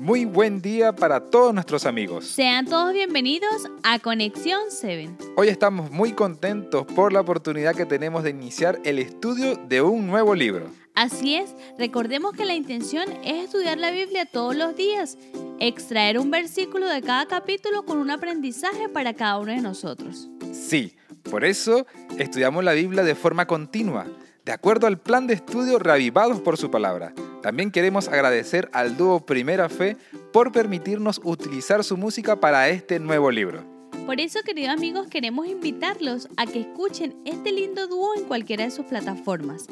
Muy buen día para todos nuestros amigos. Sean todos bienvenidos a Conexión 7. Hoy estamos muy contentos por la oportunidad que tenemos de iniciar el estudio de un nuevo libro. Así es, recordemos que la intención es estudiar la Biblia todos los días, extraer un versículo de cada capítulo con un aprendizaje para cada uno de nosotros. Sí, por eso estudiamos la Biblia de forma continua, de acuerdo al plan de estudio reavivados por su palabra. También queremos agradecer al dúo Primera Fe por permitirnos utilizar su música para este nuevo libro. Por eso, queridos amigos, queremos invitarlos a que escuchen este lindo dúo en cualquiera de sus plataformas.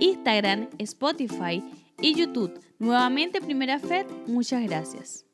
Instagram, Spotify y YouTube. Nuevamente, Primera Fe, muchas gracias.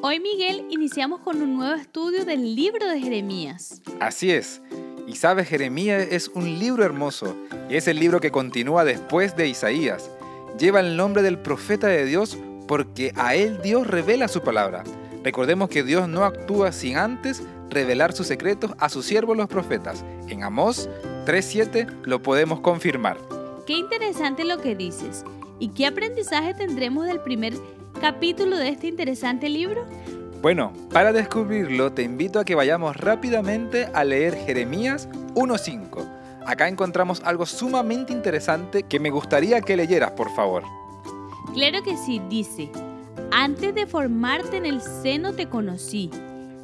Hoy, Miguel, iniciamos con un nuevo estudio del libro de Jeremías. Así es. Y sabes, Jeremías es un libro hermoso y es el libro que continúa después de Isaías lleva el nombre del profeta de Dios porque a él Dios revela su palabra. Recordemos que Dios no actúa sin antes revelar sus secretos a sus siervos los profetas. En Amós 3.7 lo podemos confirmar. Qué interesante lo que dices. ¿Y qué aprendizaje tendremos del primer capítulo de este interesante libro? Bueno, para descubrirlo te invito a que vayamos rápidamente a leer Jeremías 1.5 acá encontramos algo sumamente interesante que me gustaría que leyeras, por favor. Claro que sí, dice, antes de formarte en el seno te conocí,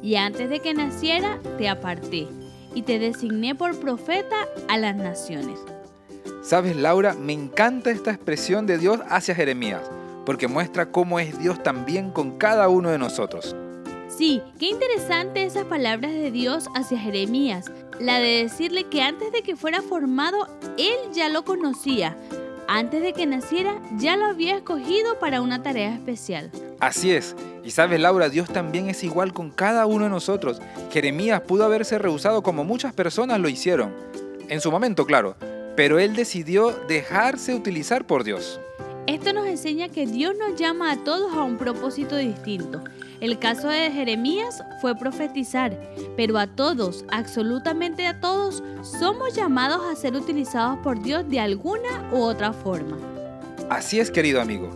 y antes de que naciera te aparté, y te designé por profeta a las naciones. Sabes, Laura, me encanta esta expresión de Dios hacia Jeremías, porque muestra cómo es Dios también con cada uno de nosotros. Sí, qué interesante esas palabras de Dios hacia Jeremías, la de decirle que antes de que fuera formado, él ya lo conocía. Antes de que naciera, ya lo había escogido para una tarea especial. Así es. Y sabes, Laura, Dios también es igual con cada uno de nosotros. Jeremías pudo haberse rehusado como muchas personas lo hicieron. En su momento, claro. Pero él decidió dejarse utilizar por Dios. Esto nos enseña que Dios nos llama a todos a un propósito distinto. El caso de Jeremías fue profetizar, pero a todos, absolutamente a todos, somos llamados a ser utilizados por Dios de alguna u otra forma. Así es, querido amigo.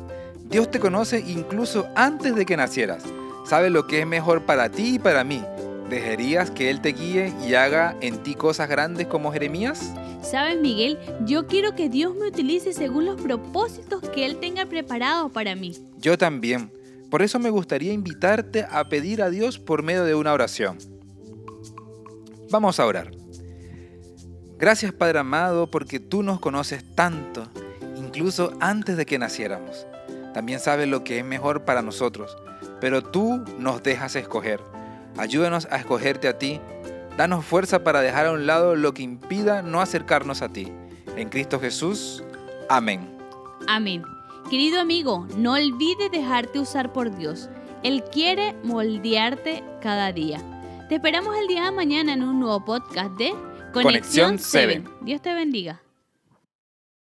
Dios te conoce incluso antes de que nacieras. Sabe lo que es mejor para ti y para mí. ¿Dejarías que Él te guíe y haga en ti cosas grandes como Jeremías? Sabes, Miguel, yo quiero que Dios me utilice según los propósitos que Él tenga preparados para mí. Yo también. Por eso me gustaría invitarte a pedir a Dios por medio de una oración. Vamos a orar. Gracias Padre amado porque tú nos conoces tanto, incluso antes de que naciéramos. También sabes lo que es mejor para nosotros, pero tú nos dejas escoger. Ayúdanos a escogerte a ti. Danos fuerza para dejar a un lado lo que impida no acercarnos a ti. En Cristo Jesús. Amén. Amén. Querido amigo, no olvides dejarte usar por Dios. Él quiere moldearte cada día. Te esperamos el día de mañana en un nuevo podcast de Conexión 7. Dios te bendiga.